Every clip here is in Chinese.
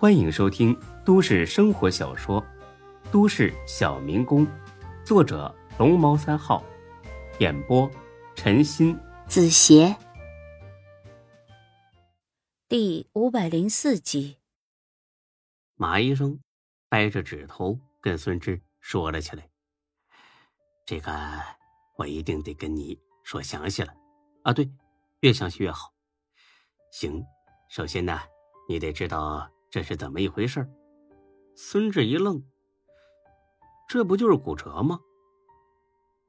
欢迎收听都市生活小说《都市小民工》，作者龙猫三号，演播陈鑫、子邪，第五百零四集。马医生掰着指头跟孙志说了起来：“这个我一定得跟你说详细了啊，对，越详细越好。行，首先呢，你得知道。”这是怎么一回事？孙志一愣，这不就是骨折吗？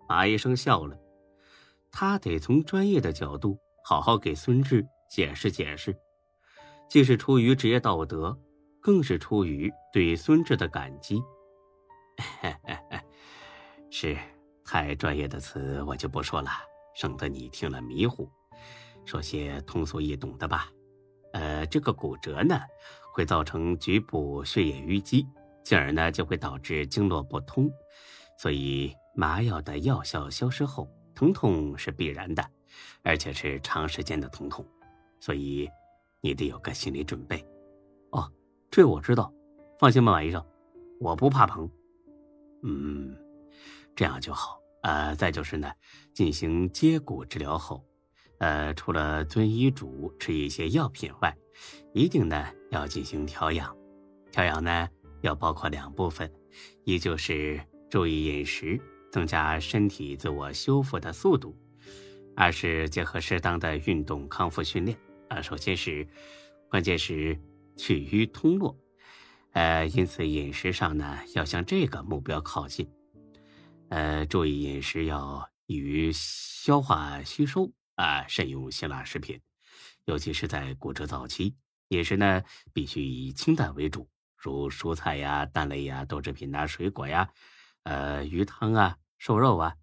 马医生笑了，他得从专业的角度好好给孙志解释解释，既是出于职业道德，更是出于对孙志的感激。是，太专业的词我就不说了，省得你听了迷糊。说些通俗易懂的吧。呃，这个骨折呢？会造成局部血液淤积，进而呢就会导致经络不通，所以麻药的药效消失后，疼痛是必然的，而且是长时间的疼痛，所以你得有个心理准备。哦，这我知道，放心吧，马医生，我不怕疼。嗯，这样就好。呃，再就是呢，进行接骨治疗后。呃，除了遵医嘱吃一些药品外，一定呢要进行调养。调养呢要包括两部分，一就是注意饮食，增加身体自我修复的速度；二是结合适当的运动康复训练。啊，首先是关键是去瘀通络。呃，因此饮食上呢要向这个目标靠近。呃，注意饮食要易于消化吸收。啊，慎用辛辣食品，尤其是在骨折早期。饮食呢，必须以清淡为主，如蔬菜呀、蛋类呀、豆制品呐、水果呀，呃，鱼汤啊、瘦肉啊。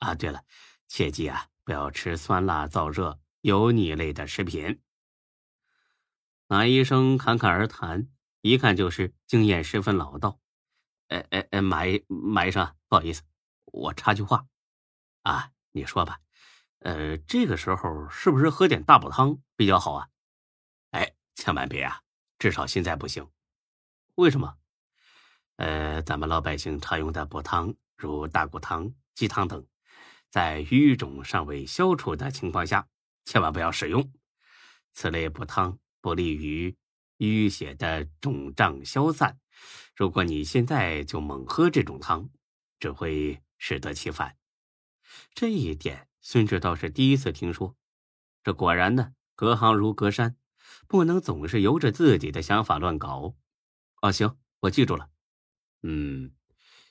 啊，对了，切记啊，不要吃酸辣、燥热、油腻类的食品。马医生侃侃而谈，一看就是经验十分老道。哎哎哎，马医马医生，不好意思，我插句话。啊，你说吧。呃，这个时候是不是喝点大补汤比较好啊？哎，千万别啊！至少现在不行。为什么？呃，咱们老百姓常用的补汤，如大骨汤、鸡汤等，在瘀肿尚未消除的情况下，千万不要使用。此类补汤不利于淤血的肿胀消散。如果你现在就猛喝这种汤，只会适得其反。这一点。孙志倒是第一次听说，这果然呢，隔行如隔山，不能总是由着自己的想法乱搞。哦，行，我记住了。嗯，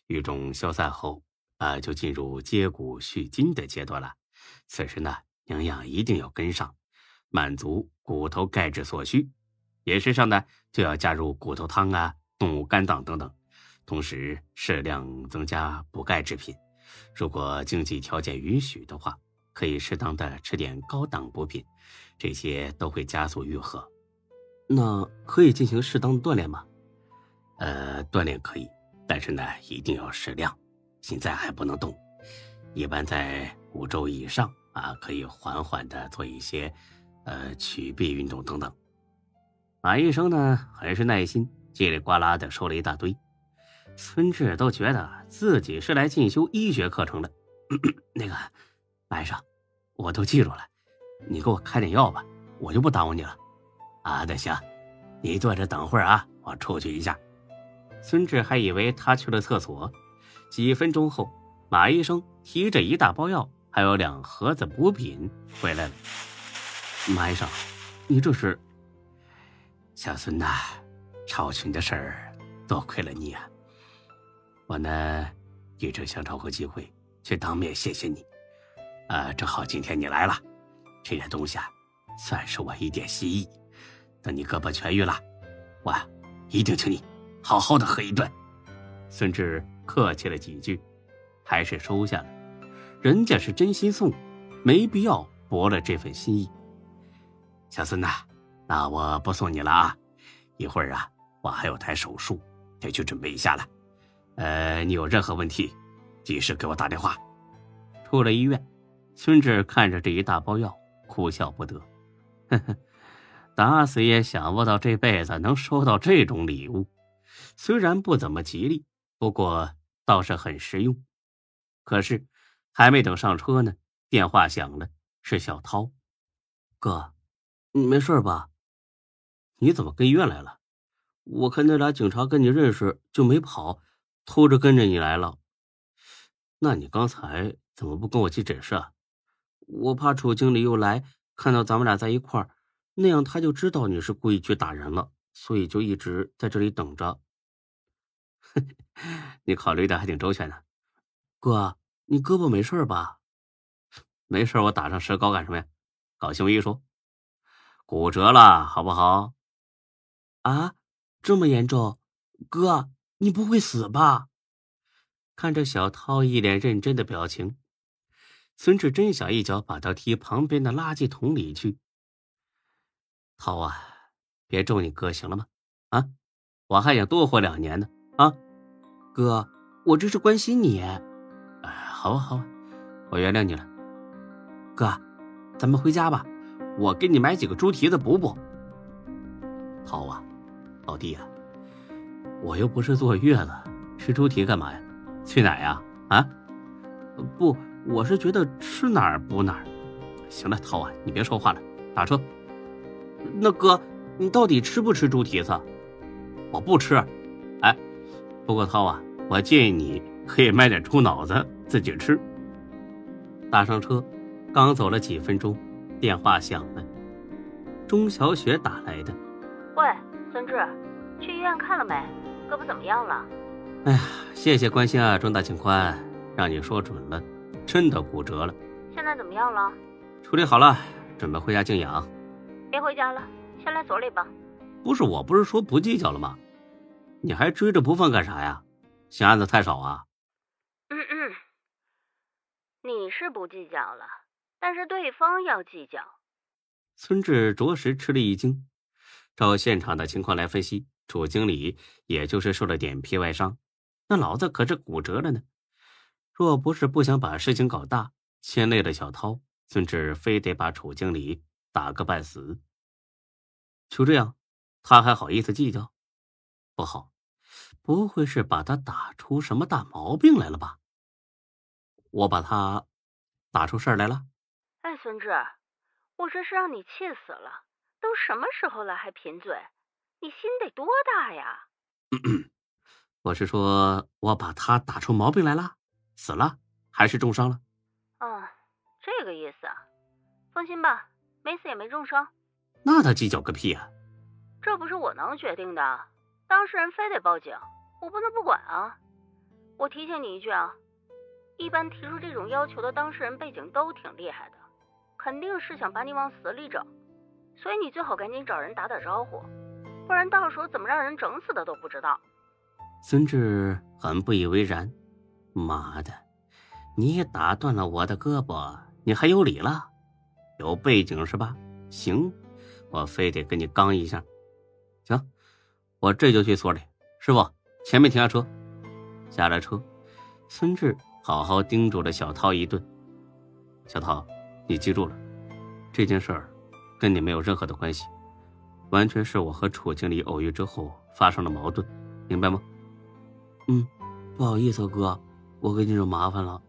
瘀肿消散后，啊，就进入接骨续筋的阶段了。此时呢，营养一定要跟上，满足骨头钙质所需。饮食上呢，就要加入骨头汤啊、动物肝脏等等，同时适量增加补钙制品。如果经济条件允许的话，可以适当的吃点高档补品，这些都会加速愈合。那可以进行适当的锻炼吗？呃，锻炼可以，但是呢，一定要适量，现在还不能动。一般在五周以上啊，可以缓缓的做一些，呃，曲臂运动等等。马医生呢，很是耐心，叽里呱啦的说了一大堆。孙志都觉得自己是来进修医学课程的。那个，马医生，我都记住了，你给我开点药吧，我就不耽误你了。啊，那行，你坐着等会儿啊，我出去一下。孙志还以为他去了厕所。几分钟后，马医生提着一大包药，还有两盒子补品回来了。马医生，你这是？小孙呐，超群的事儿，多亏了你啊。我呢，一直想找个机会去当面谢谢你，啊，正好今天你来了，这些东西啊，算是我一点心意。等你胳膊痊愈了，我一定请你好好的喝一顿。孙志客气了几句，还是收下了。人家是真心送，没必要驳了这份心意。小孙呐，那我不送你了啊，一会儿啊，我还有台手术，得去准备一下了。呃，你有任何问题，及时给我打电话。出了医院，孙志看着这一大包药，哭笑不得。呵呵，打死也想不到这辈子能收到这种礼物。虽然不怎么吉利，不过倒是很实用。可是还没等上车呢，电话响了，是小涛。哥，你没事吧？你怎么跟医院来了？我看那俩警察跟你认识，就没跑，偷着跟着你来了。那你刚才怎么不跟我去诊室啊？我怕楚经理又来看到咱们俩在一块儿，那样他就知道你是故意去打人了，所以就一直在这里等着。你考虑的还挺周全的，哥，你胳膊没事吧？没事，我打上石膏干什么呀？搞行为艺术？骨折了，好不好？啊，这么严重？哥，你不会死吧？看着小涛一脸认真的表情，孙志真想一脚把他踢旁边的垃圾桶里去。涛啊，别咒你哥行了吗？啊，我还想多活两年呢。啊，哥，我这是关心你。哎，好啊，好啊，我原谅你了。哥，咱们回家吧，我给你买几个猪蹄子补补。涛啊，老弟啊，我又不是坐月子，吃猪蹄干嘛呀？去哪呀？啊？不，我是觉得吃哪儿补哪儿。行了，涛啊，你别说话了，打车。那哥，你到底吃不吃猪蹄子？我不吃。哎。不过涛啊，我建议你可以买点猪脑子自己吃。搭上车，刚走了几分钟，电话响了，钟小雪打来的。喂，孙志，去医院看了没？胳膊怎么样了？哎呀，谢谢关心啊，钟大警官，让你说准了，真的骨折了。现在怎么样了？处理好了，准备回家静养。别回家了，先来所里吧。不是，我不是说不计较了吗？你还追着不放干啥呀？嫌案子太少啊？嗯嗯，你是不计较了，但是对方要计较。孙志着实吃了一惊。照现场的情况来分析，楚经理也就是受了点皮外伤，那老子可是骨折了呢。若不是不想把事情搞大，牵累了小涛，孙志非得把楚经理打个半死。就这样，他还好意思计较？不好，不会是把他打出什么大毛病来了吧？我把他打出事儿来了？哎，孙志，我这是让你气死了！都什么时候了还贫嘴？你心得多大呀？我是说，我把他打出毛病来了，死了还是重伤了？哦，这个意思啊。放心吧，没死也没重伤。那他计较个屁啊！这不是我能决定的。当事人非得报警，我不能不管啊！我提醒你一句啊，一般提出这种要求的当事人背景都挺厉害的，肯定是想把你往死里整，所以你最好赶紧找人打打招呼，不然到时候怎么让人整死的都不知道。孙志很不以为然，妈的，你也打断了我的胳膊，你还有理了？有背景是吧？行，我非得跟你刚一下，行。我这就去所里，师傅，前面停下车。下了车，孙志好好叮嘱了小涛一顿。小涛，你记住了，这件事儿跟你没有任何的关系，完全是我和楚经理偶遇之后发生了矛盾，明白吗？嗯，不好意思，哥，我给你惹麻烦了。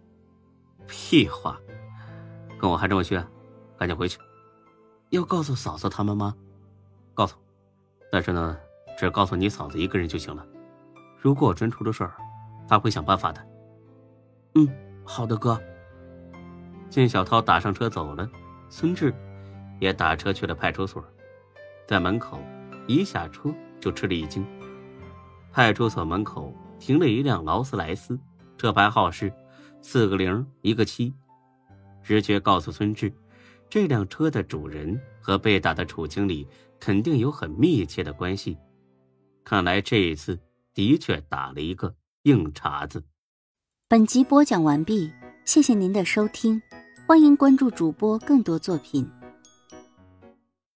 屁话，跟我还这么炫，赶紧回去。要告诉嫂子他们吗？告诉，但是呢。只告诉你嫂子一个人就行了。如果真出了事儿，他会想办法的。嗯，好的，哥。见小涛打上车走了，孙志也打车去了派出所。在门口一下车就吃了一惊。派出所门口停了一辆劳斯莱斯，车牌号是四个零一个七。直觉告诉孙志，这辆车的主人和被打的楚经理肯定有很密切的关系。看来这一次的确打了一个硬茬子。本集播讲完毕，谢谢您的收听，欢迎关注主播更多作品。